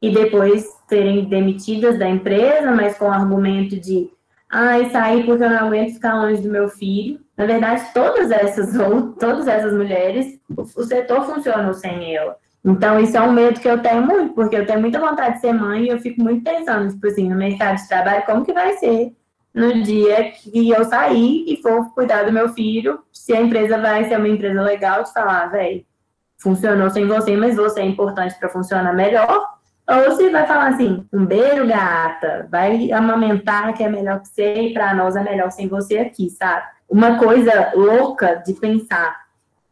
e depois serem demitidas da empresa, mas com o argumento de ai, sair porque eu não aguento ficar longe do meu filho. Na verdade, todas essas ou todas essas mulheres, o, setor funcionou sem ela. Então, isso é um medo que eu tenho muito, porque eu tenho muita vontade de ser mãe e eu fico muito pensando, tipo assim, no mercado de trabalho, como que vai ser no dia que eu sair e for cuidar do meu filho, se a empresa vai ser uma empresa legal, de falar, velho, funcionou sem você, mas você é importante para funcionar melhor. Ou se vai falar assim, um beijo, gata, vai amamentar que é melhor que você e para nós é melhor sem você aqui, sabe? Uma coisa louca de pensar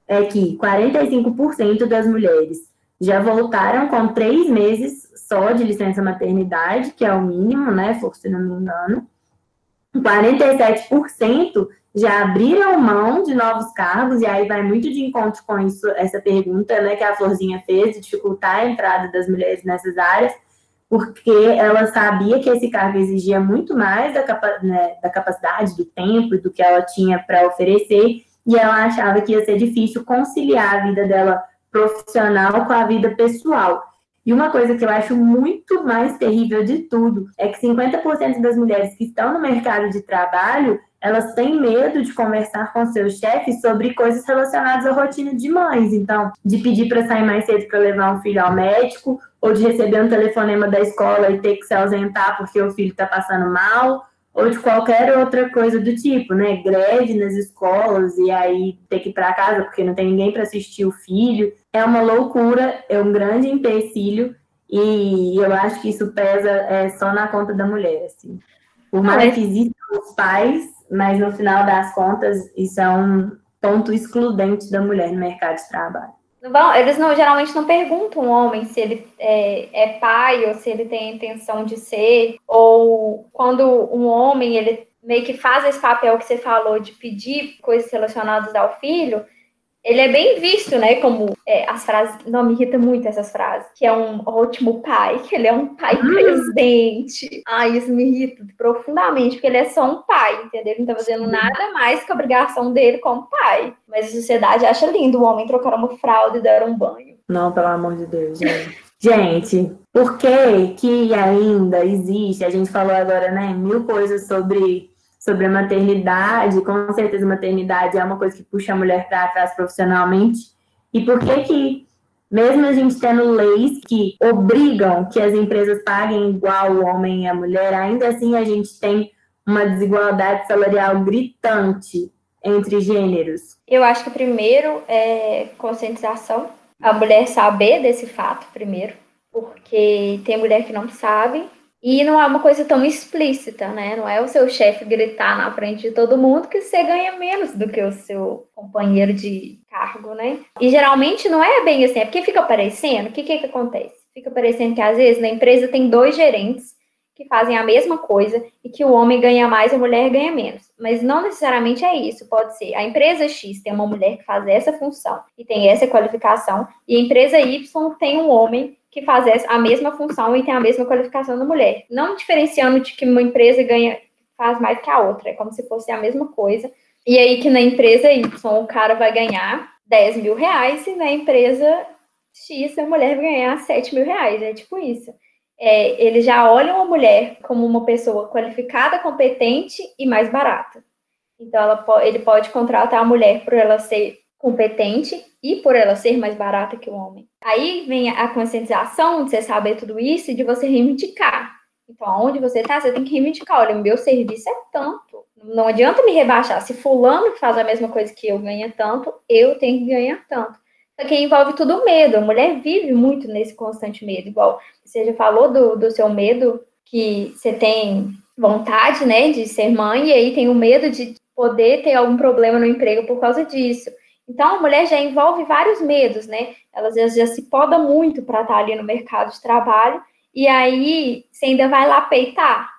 é que 45% das mulheres já voltaram com três meses só de licença maternidade, que é o mínimo, né? Se não me engano. 47% já abriram mão de novos cargos, e aí vai muito de encontro com isso, essa pergunta né, que a Florzinha fez, de dificultar a entrada das mulheres nessas áreas, porque ela sabia que esse cargo exigia muito mais da, capa né, da capacidade, do tempo, do que ela tinha para oferecer, e ela achava que ia ser difícil conciliar a vida dela profissional com a vida pessoal. E uma coisa que eu acho muito mais terrível de tudo é que 50% das mulheres que estão no mercado de trabalho, elas têm medo de conversar com seus chefes sobre coisas relacionadas à rotina de mães. Então, de pedir para sair mais cedo para levar um filho ao médico, ou de receber um telefonema da escola e ter que se ausentar porque o filho está passando mal, ou de qualquer outra coisa do tipo, né? Greve nas escolas e aí ter que ir para casa porque não tem ninguém para assistir o filho. É uma loucura, é um grande empecilho e eu acho que isso pesa é, só na conta da mulher, assim. Por mais que existam os pais, mas no final das contas isso é um ponto excludente da mulher no mercado de trabalho. Eles não, geralmente não perguntam o homem se ele é, é, pai ou se ele tem a intenção de ser, ou quando um homem ele meio que faz esse papel que você falou de pedir coisas relacionadas ao filho, ele é bem visto, né? Como é, as frases. Não, me irrita muito essas frases. Que é um ótimo pai, que ele é um pai hum. presente. Ai, isso me irrita profundamente, porque ele é só um pai, entendeu? Ele não tá fazendo nada mais que a obrigação dele como pai. Mas a sociedade acha lindo o homem trocar uma fralda e dar um banho. Não, pelo amor de Deus, gente. gente, por que que ainda existe? A gente falou agora, né, mil coisas sobre sobre a maternidade, com certeza maternidade é uma coisa que puxa a mulher para trás profissionalmente. E por que que, mesmo a gente tendo leis que obrigam que as empresas paguem igual o homem e a mulher, ainda assim a gente tem uma desigualdade salarial gritante entre gêneros? Eu acho que primeiro é conscientização, a mulher saber desse fato primeiro, porque tem mulher que não sabe e não é uma coisa tão explícita, né? Não é o seu chefe gritar na frente de todo mundo que você ganha menos do que o seu companheiro de cargo, né? E geralmente não é bem assim, é porque fica parecendo, o que, que que acontece? Fica parecendo que às vezes na empresa tem dois gerentes que fazem a mesma coisa e que o homem ganha mais e a mulher ganha menos. Mas não necessariamente é isso, pode ser. A empresa X tem uma mulher que faz essa função e tem essa qualificação, e a empresa Y tem um homem que faz a mesma função e tem a mesma qualificação da mulher. Não diferenciando de que uma empresa ganha, faz mais que a outra, é como se fosse a mesma coisa. E aí que na empresa Y o cara vai ganhar 10 mil reais e na empresa X a mulher vai ganhar 7 mil reais. É tipo isso. É, eles já olham a mulher como uma pessoa qualificada, competente e mais barata. Então ela, ele pode contratar a mulher por ela ser competente e por ela ser mais barata que o homem. Aí vem a conscientização de você saber tudo isso e de você reivindicar. Então, aonde você está, você tem que reivindicar. Olha, meu serviço é tanto. Não adianta me rebaixar. Se fulano faz a mesma coisa que eu ganha tanto, eu tenho que ganhar tanto. Só que envolve tudo o medo. A mulher vive muito nesse constante medo. Igual você já falou do, do seu medo, que você tem vontade, né, de ser mãe, e aí tem o medo de poder ter algum problema no emprego por causa disso. Então, a mulher já envolve vários medos, né? Ela já, já se poda muito para estar tá ali no mercado de trabalho, e aí você ainda vai lá peitar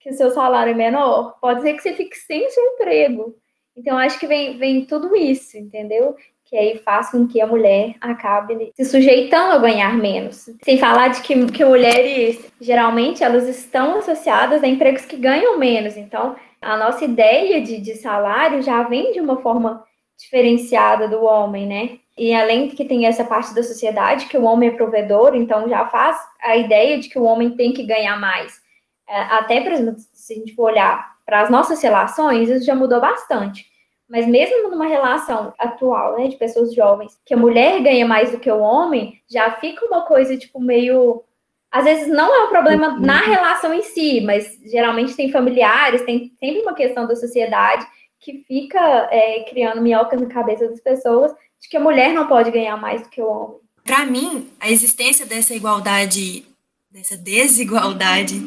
que o seu salário é menor, pode ser que você fique sem seu emprego. Então, acho que vem, vem tudo isso, entendeu? Que aí faz com que a mulher acabe se sujeitando a ganhar menos. Sem falar de que, que mulheres, geralmente, elas estão associadas a empregos que ganham menos. Então, a nossa ideia de, de salário já vem de uma forma diferenciada do homem, né? E além que tem essa parte da sociedade que o homem é provedor, então já faz a ideia de que o homem tem que ganhar mais. É, até, por exemplo, se a gente for olhar para as nossas relações, isso já mudou bastante. Mas mesmo numa relação atual, né, de pessoas jovens, que a mulher ganha mais do que o homem, já fica uma coisa, tipo, meio às vezes não é um problema na relação em si, mas geralmente tem familiares, tem sempre uma questão da sociedade que fica é, criando minhocas na cabeça das pessoas de que a mulher não pode ganhar mais do que o homem. Para mim, a existência dessa igualdade, dessa desigualdade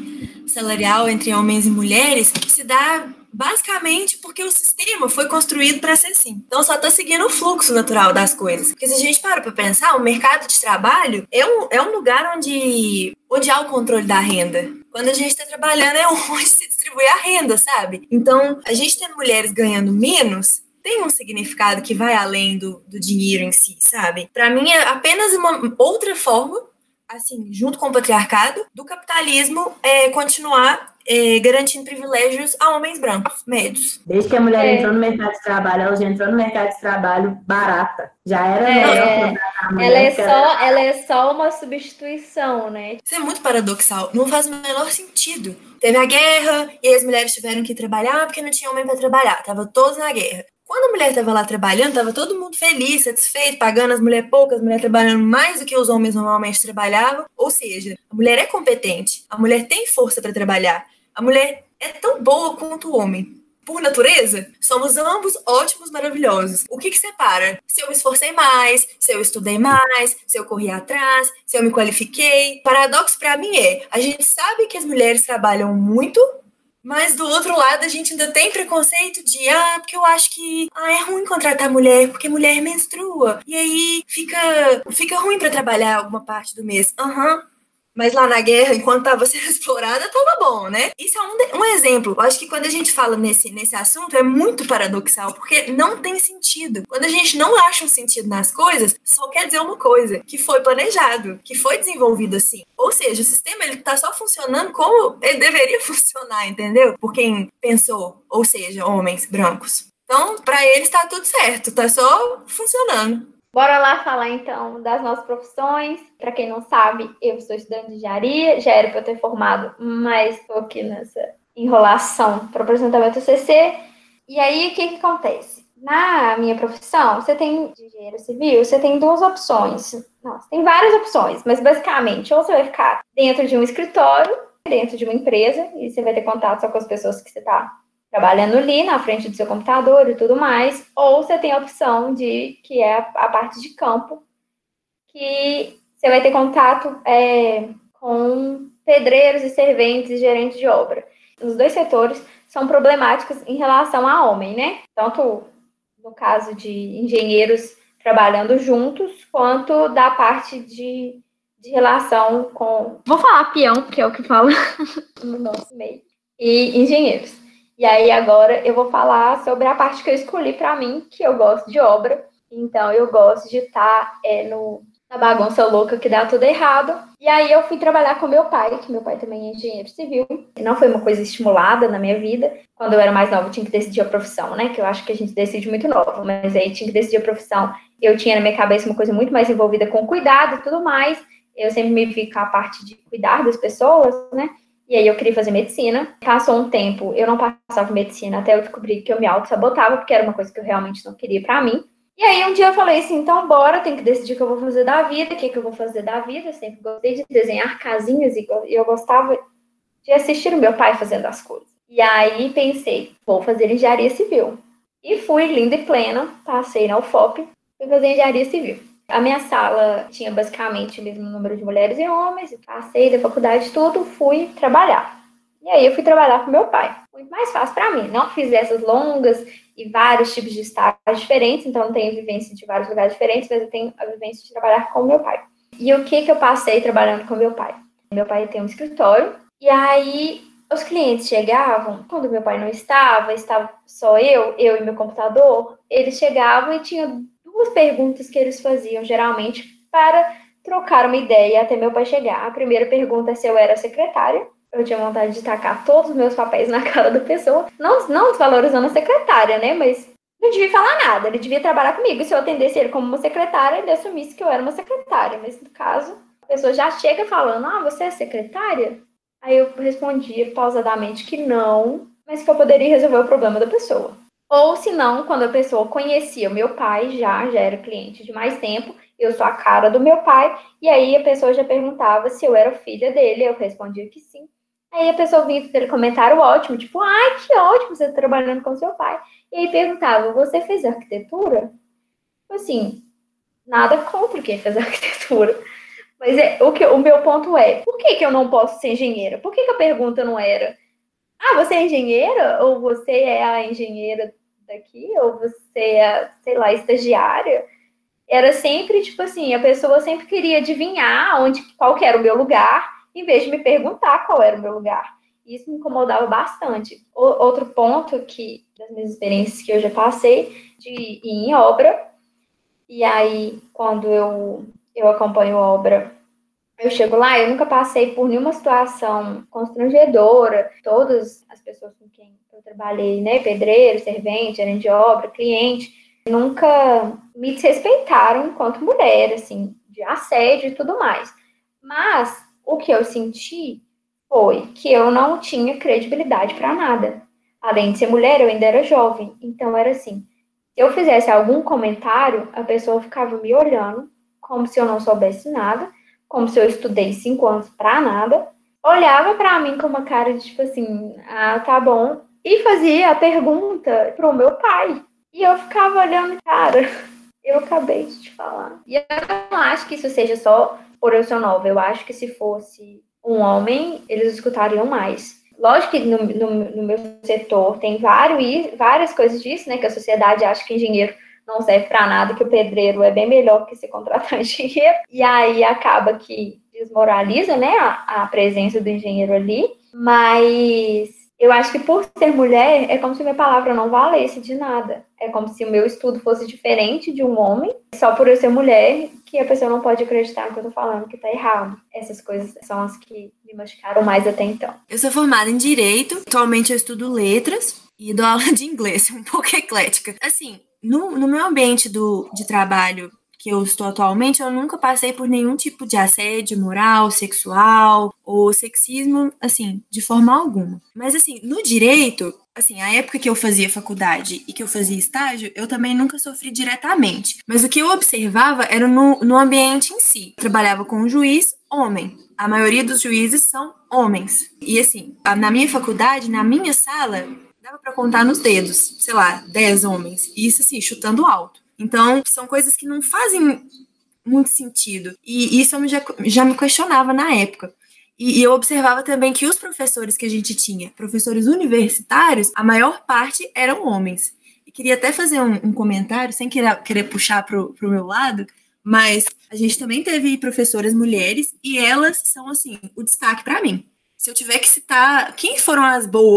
salarial entre homens e mulheres se dá basicamente porque o sistema foi construído para ser assim. Então só está seguindo o fluxo natural das coisas. Porque se a gente para para pensar, o mercado de trabalho é um, é um lugar onde, onde há o controle da renda. Quando a gente está trabalhando é onde se distribui a renda, sabe? Então, a gente tendo mulheres ganhando menos, tem um significado que vai além do, do dinheiro em si, sabe? Para mim é apenas uma outra forma assim, junto com o patriarcado, do capitalismo é, continuar é, garantindo privilégios a homens brancos, médios. Desde que a mulher é. entrou no mercado de trabalho, ela já entrou no mercado de trabalho barata. Já era é, melhor ela é só Ela é só uma substituição, né? Isso é muito paradoxal. Não faz o menor sentido. Teve a guerra e as mulheres tiveram que trabalhar porque não tinha homem para trabalhar. Tava todos na guerra. Quando a mulher estava lá trabalhando, estava todo mundo feliz, satisfeito, pagando as mulheres poucas, as mulheres trabalhando mais do que os homens normalmente trabalhavam. Ou seja, a mulher é competente, a mulher tem força para trabalhar, a mulher é tão boa quanto o homem. Por natureza, somos ambos ótimos, maravilhosos. O que, que separa? Se eu me esforcei mais, se eu estudei mais, se eu corri atrás, se eu me qualifiquei. Paradoxo para mim é: a gente sabe que as mulheres trabalham muito mas do outro lado, a gente ainda tem preconceito de, ah, porque eu acho que ah, é ruim contratar mulher, porque mulher menstrua. E aí fica, fica ruim para trabalhar alguma parte do mês. Aham. Uhum. Mas lá na guerra, enquanto estava sendo explorada, estava bom, né? Isso é um, um exemplo. Eu acho que quando a gente fala nesse, nesse assunto, é muito paradoxal, porque não tem sentido. Quando a gente não acha um sentido nas coisas, só quer dizer uma coisa, que foi planejado, que foi desenvolvido assim. Ou seja, o sistema ele tá só funcionando como ele deveria funcionar, entendeu? Por quem pensou, ou seja, homens brancos. Então, para eles tá tudo certo, tá só funcionando. Bora lá falar então das nossas profissões. Para quem não sabe, eu sou estudante de engenharia, já era para eu ter formado, mas estou aqui nessa enrolação para apresentar meu TCC. E aí, o que, que acontece? Na minha profissão, você tem de engenheiro civil, você tem duas opções. Não, você tem várias opções, mas basicamente, ou você vai ficar dentro de um escritório, dentro de uma empresa, e você vai ter contato só com as pessoas que você está trabalhando ali na frente do seu computador e tudo mais, ou você tem a opção de que é a, parte de campo, que você vai ter contato é, com pedreiros e serventes e gerentes de obra. Os dois setores são problemáticos em relação a homem, né? Tanto no caso de engenheiros trabalhando juntos, quanto da parte de, de relação com. Vou falar peão, porque é o que fala no nosso meio. E engenheiros. E aí agora eu vou falar sobre a parte que eu escolhi para mim, que eu gosto de obra. Então eu gosto de estar é, no, na bagunça louca que dá tudo errado. E aí eu fui trabalhar com meu pai, que meu pai também é engenheiro civil. Não foi uma coisa estimulada na minha vida. Quando eu era mais nova, eu tinha que decidir a profissão, né? Que eu acho que a gente decide muito nova, mas aí tinha que decidir a profissão. Eu tinha na minha cabeça uma coisa muito mais envolvida com cuidado e tudo mais. Eu sempre me vi com a parte de cuidar das pessoas, né? E aí eu queria fazer medicina. Passou um tempo, eu não passava medicina até eu descobrir que eu me auto-sabotava, porque era uma coisa que eu realmente não queria para mim. E aí um dia eu falei assim, então bora, tem que decidir o que eu vou fazer da vida, o que, que eu vou fazer da vida. Eu sempre gostei de desenhar casinhas e eu gostava de assistir o meu pai fazendo as coisas. E aí pensei, vou fazer engenharia civil. E fui linda e plena, passei na UFOP, fui fazer engenharia civil. A minha sala tinha basicamente o mesmo número de mulheres e homens, passei da faculdade tudo, fui trabalhar. E aí eu fui trabalhar com meu pai. Muito mais fácil para mim. Não fiz essas longas e vários tipos de estágios diferentes, então não tenho vivência de vários lugares diferentes, mas eu tenho a vivência de trabalhar com meu pai. E o que que eu passei trabalhando com meu pai? Meu pai tem um escritório e aí os clientes chegavam, quando meu pai não estava, estava só eu, eu e meu computador, eles chegavam e tinha duas perguntas que eles faziam geralmente para trocar uma ideia até meu pai chegar. A primeira pergunta é se eu era secretária. Eu tinha vontade de tacar todos os meus papéis na cara da pessoa. Não, não desvalorizando a secretária, né? Mas não devia falar nada. Ele devia trabalhar comigo. Se eu atendesse ele como uma secretária, ele assumisse que eu era uma secretária. Mas no caso, a pessoa já chega falando: Ah, você é secretária? Aí eu respondia pausadamente que não, mas que eu poderia resolver o problema da pessoa. Ou se não, quando a pessoa conhecia o meu pai, já, já era cliente de mais tempo, eu sou a cara do meu pai, e aí a pessoa já perguntava se eu era filha dele, eu respondia que sim. Aí a pessoa vinha com comentário ótimo, tipo, ai, que ótimo, você tá trabalhando com seu pai. E aí perguntava, você fez arquitetura? Assim, nada contra quem fez arquitetura. Mas é, o, que, o meu ponto é, por que, que eu não posso ser engenheira? Por que, que a pergunta não era, ah, você é engenheira? Ou você é a engenheira daqui? Ou você é, sei lá, estagiária? Era sempre, tipo assim, a pessoa sempre queria adivinhar onde, qual era o meu lugar em vez de me perguntar qual era o meu lugar. Isso me incomodava bastante. O, outro ponto que, das minhas experiências que eu já passei, de ir em obra, e aí, quando eu, eu acompanho obra, eu chego lá, eu nunca passei por nenhuma situação constrangedora. Todas as pessoas com quem eu trabalhei, né, pedreiro, servente, gerente de obra, cliente, nunca me desrespeitaram enquanto mulher, assim, de assédio e tudo mais. Mas o que eu senti foi que eu não tinha credibilidade para nada. Além de ser mulher, eu ainda era jovem. Então era assim: se eu fizesse algum comentário, a pessoa ficava me olhando como se eu não soubesse nada, como se eu estudei cinco anos para nada, olhava para mim com uma cara de tipo assim: ah, tá bom, e fazia a pergunta pro meu pai. E eu ficava olhando, cara, eu acabei de te falar. E eu não acho que isso seja só por eu ser nova. Eu acho que se fosse um homem, eles escutariam mais. Lógico que no, no, no meu setor tem vários, várias coisas disso, né? Que a sociedade acha que engenheiro não serve para nada, que o pedreiro é bem melhor que se contratar um engenheiro. E aí acaba que desmoraliza, né, a, a presença do engenheiro ali. Mas eu acho que por ser mulher, é como se minha palavra não valesse de nada. É como se o meu estudo fosse diferente de um homem, só por eu ser mulher, que a pessoa não pode acreditar no que eu tô falando, que tá errado. Essas coisas são as que me machucaram mais até então. Eu sou formada em Direito, atualmente eu estudo Letras e dou aula de inglês, um pouco eclética. Assim, no, no meu ambiente do, de trabalho que eu estou atualmente, eu nunca passei por nenhum tipo de assédio moral, sexual ou sexismo, assim, de forma alguma. Mas, assim, no direito, assim, a época que eu fazia faculdade e que eu fazia estágio, eu também nunca sofri diretamente. Mas o que eu observava era no, no ambiente em si. Eu trabalhava com um juiz homem. A maioria dos juízes são homens. E, assim, na minha faculdade, na minha sala, dava para contar nos dedos, sei lá, 10 homens. Isso, assim, chutando alto. Então, são coisas que não fazem muito sentido. E isso eu já, já me questionava na época. E, eu observava também que os professores que a gente tinha, professores universitários, a maior parte eram homens. E queria até fazer um, um comentário, sem querer, querer puxar para o meu lado, mas a gente também teve professoras mulheres e elas são, assim, o destaque para mim se eu tiver que citar quem foram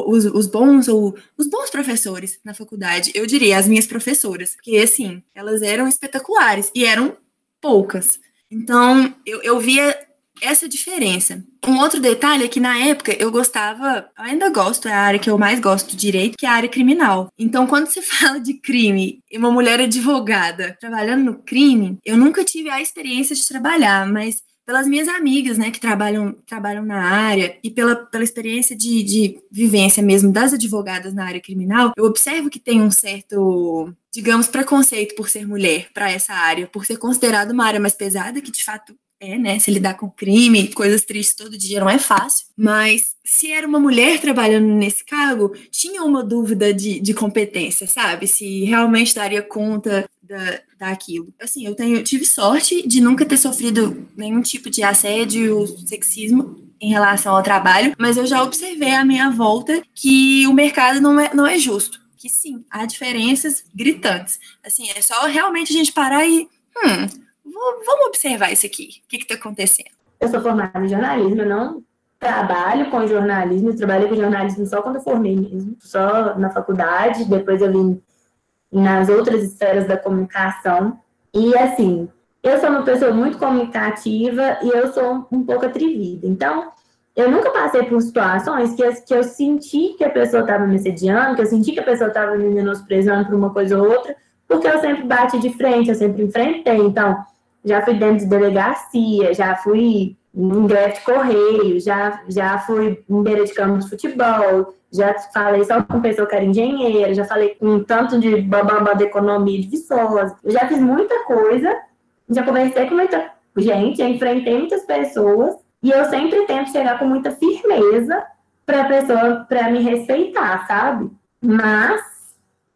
os, os, bons ou os bons professores na faculdade, eu diria as minhas professoras, porque assim, elas eram espetaculares e eram poucas. Então, eu, eu via essa diferença. Um outro detalhe é que na época eu gostava, eu ainda gosto, é a área que eu mais gosto direito, que é a área criminal. Então, quando se fala de crime e uma mulher advogada trabalhando no crime, eu nunca tive a experiência de trabalhar, mas pelas minhas amigas, né, que trabalham, trabalham na área e pela, pela experiência de, de vivência mesmo das advogadas na área criminal, eu observo que tem um certo, digamos, preconceito por ser mulher para essa área, por ser considerada uma área mais pesada, que de fato é, né? Se lidar com crime, coisas tristes todo dia não é fácil. Mas se era uma mulher trabalhando nesse cargo, tinha uma dúvida de, de competência, sabe? Se realmente daria conta da, daquilo. Assim, eu tenho, tive sorte de nunca ter sofrido nenhum tipo de assédio, sexismo em relação ao trabalho, mas eu já observei à minha volta que o mercado não é, não é justo. Que sim, há diferenças gritantes. Assim, é só realmente a gente parar e. Hum, vamos observar isso aqui. O que está acontecendo? Eu sou formada em jornalismo, eu não trabalho com jornalismo, eu trabalhei com jornalismo só quando eu formei mesmo, só na faculdade, depois eu vim nas outras esferas da comunicação. E assim, eu sou uma pessoa muito comunicativa e eu sou um pouco atrevida. Então, eu nunca passei por situações que, que eu senti que a pessoa estava me sediando, que eu senti que a pessoa estava me menosprezando por uma coisa ou outra, porque eu sempre bati de frente, eu sempre enfrentei. Então, já fui dentro de delegacia, já fui em greve de correio, já, já fui em beira de campo de futebol, já falei só com pessoa que era engenheira, já falei com um tanto de babamba da economia de Viçosa. Já fiz muita coisa já conversei com muita gente, já enfrentei muitas pessoas e eu sempre tento chegar com muita firmeza para a pessoa para me respeitar, sabe? Mas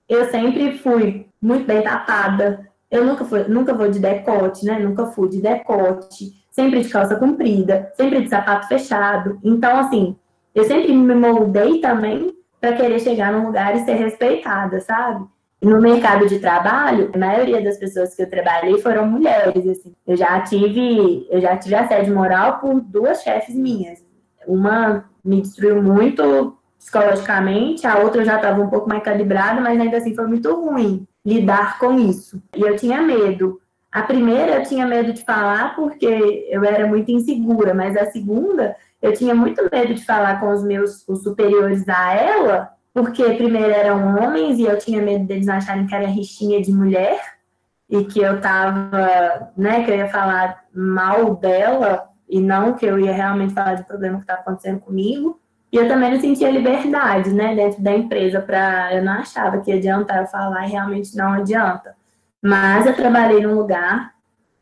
eu sempre fui muito bem tapada. Eu nunca fui, nunca vou de decote, né? Nunca fui de decote, sempre de calça comprida, sempre de sapato fechado. Então, assim, eu sempre me moldei também para querer chegar num lugar e ser respeitada, sabe? No mercado de trabalho, a maioria das pessoas que eu trabalhei foram mulheres, assim. Eu já tive, eu já tive assédio moral por duas chefes minhas. Uma me destruiu muito psicologicamente, a outra eu já estava um pouco mais calibrada, mas ainda assim foi muito ruim lidar com isso. E eu tinha medo. A primeira eu tinha medo de falar porque eu era muito insegura, mas a segunda eu tinha muito medo de falar com os meus os superiores a ela, porque primeiro eram homens e eu tinha medo deles acharem que era rixinha de mulher e que eu tava, né, que eu ia falar mal dela e não que eu ia realmente falar do problema que estava acontecendo comigo. E eu também não sentia liberdade, né, dentro da empresa para eu não achava que ia adiantar eu falar e realmente não adianta. Mas eu trabalhei num lugar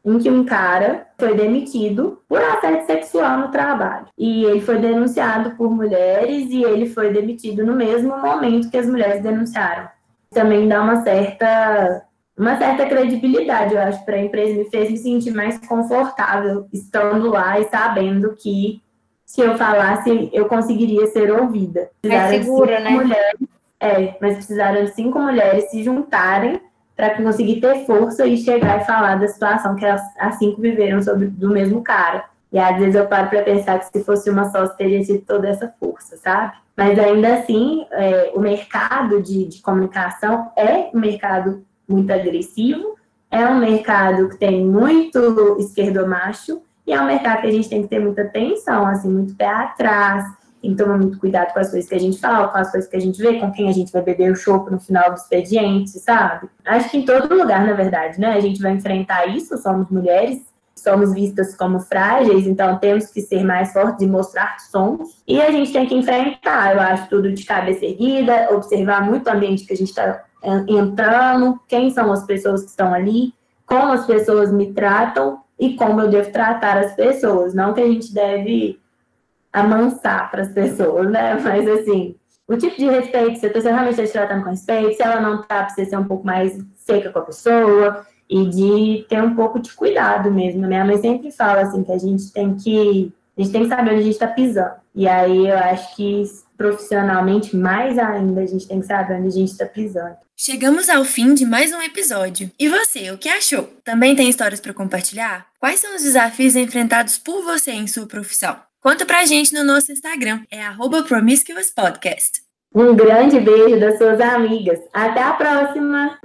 em que um cara foi demitido por assédio sexual no trabalho. E ele foi denunciado por mulheres e ele foi demitido no mesmo momento que as mulheres denunciaram. Também dá uma certa uma certa credibilidade, eu acho, para a empresa, me fez me sentir mais confortável estando lá e sabendo que se eu falasse, eu conseguiria ser ouvida. Mais segura, né? Mulheres, é, mas precisaram de cinco mulheres se juntarem para conseguir ter força e chegar e falar da situação que as, as cinco viveram sobre, do mesmo cara. E às vezes eu paro para pensar que se fosse uma só, teria tido toda essa força, sabe? Mas ainda assim, é, o mercado de, de comunicação é um mercado muito agressivo, é um mercado que tem muito esquerdomacho, e é um mercado que a gente tem que ter muita atenção, assim, muito pé atrás, tem que tomar muito cuidado com as coisas que a gente fala, com as coisas que a gente vê, com quem a gente vai beber o chopp no final do expediente, sabe? Acho que em todo lugar, na verdade, né? A gente vai enfrentar isso, somos mulheres, somos vistas como frágeis, então temos que ser mais fortes e mostrar somos. E a gente tem que enfrentar, eu acho, tudo de cabeça erguida, observar muito o ambiente que a gente está é, entrando, quem são as pessoas que estão ali, como as pessoas me tratam e como eu devo tratar as pessoas. Não que a gente deve amansar para as pessoas, né? Mas assim, o tipo de respeito, se a pessoa realmente está tratando com respeito, se ela não tá, precisa ser um pouco mais seca com a pessoa e de ter um pouco de cuidado mesmo. Minha mãe sempre fala assim que a gente tem que a gente tem que saber onde a gente está pisando. E aí eu acho que profissionalmente, mais ainda, a gente tem que saber onde a gente está pisando. Chegamos ao fim de mais um episódio. E você, o que achou? Também tem histórias para compartilhar? Quais são os desafios enfrentados por você em sua profissão? Conta pra gente no nosso Instagram, é promiscuouspodcast. Um grande beijo das suas amigas. Até a próxima!